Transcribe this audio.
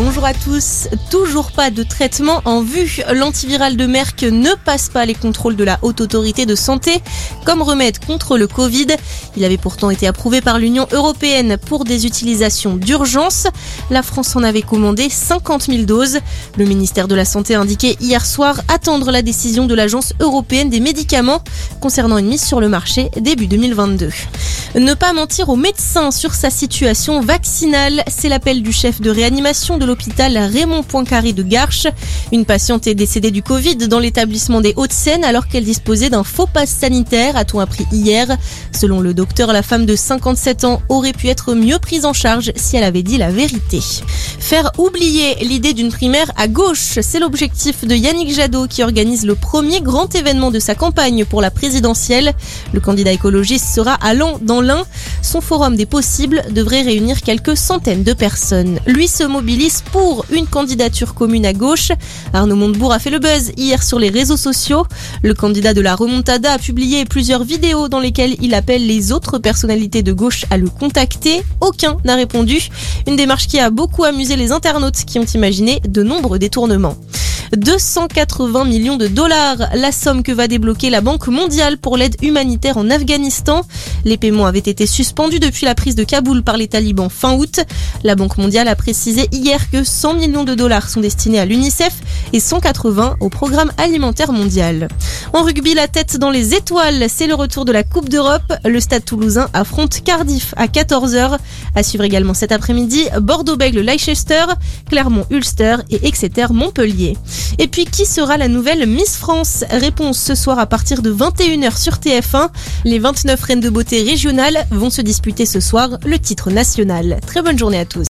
Bonjour à tous. Toujours pas de traitement en vue. L'antiviral de Merck ne passe pas les contrôles de la Haute Autorité de Santé comme remède contre le Covid. Il avait pourtant été approuvé par l'Union européenne pour des utilisations d'urgence. La France en avait commandé 50 000 doses. Le ministère de la Santé a indiqué hier soir attendre la décision de l'Agence européenne des médicaments concernant une mise sur le marché début 2022. Ne pas mentir aux médecins sur sa situation vaccinale, c'est l'appel du chef de réanimation de l'hôpital Raymond Poincaré de Garches. Une patiente est décédée du Covid dans l'établissement des Hauts-de-Seine alors qu'elle disposait d'un faux pass sanitaire, a-t-on appris hier. Selon le docteur, la femme de 57 ans aurait pu être mieux prise en charge si elle avait dit la vérité. Faire oublier l'idée d'une primaire à gauche, c'est l'objectif de Yannick Jadot qui organise le premier grand événement de sa campagne pour la présidentielle. Le candidat écologiste sera allant dans Son forum des possibles devrait réunir quelques centaines de personnes. Lui se mobilise pour une candidature commune à gauche. Arnaud Montebourg a fait le buzz hier sur les réseaux sociaux. Le candidat de la remontada a publié plusieurs vidéos dans lesquelles il appelle les autres personnalités de gauche à le contacter. Aucun n'a répondu. Une démarche qui a beaucoup amusé les internautes qui ont imaginé de nombreux détournements. 280 millions de dollars, la somme que va débloquer la Banque mondiale pour l'aide humanitaire en Afghanistan. Les paiements avaient été suspendus depuis la prise de Kaboul par les talibans fin août. La Banque mondiale a précisé hier que 100 millions de dollars sont destinés à l'UNICEF et 180 au programme alimentaire mondial. En rugby, la tête dans les étoiles, c'est le retour de la Coupe d'Europe. Le Stade toulousain affronte Cardiff à 14h. À suivre également cet après-midi, Bordeaux-Bègle Leicester, Clermont-Ulster et Exeter-Montpellier. Et puis, qui sera la nouvelle Miss France? Réponse ce soir à partir de 21h sur TF1. Les 29 reines de beauté régionales vont se disputer ce soir le titre national. Très bonne journée à tous.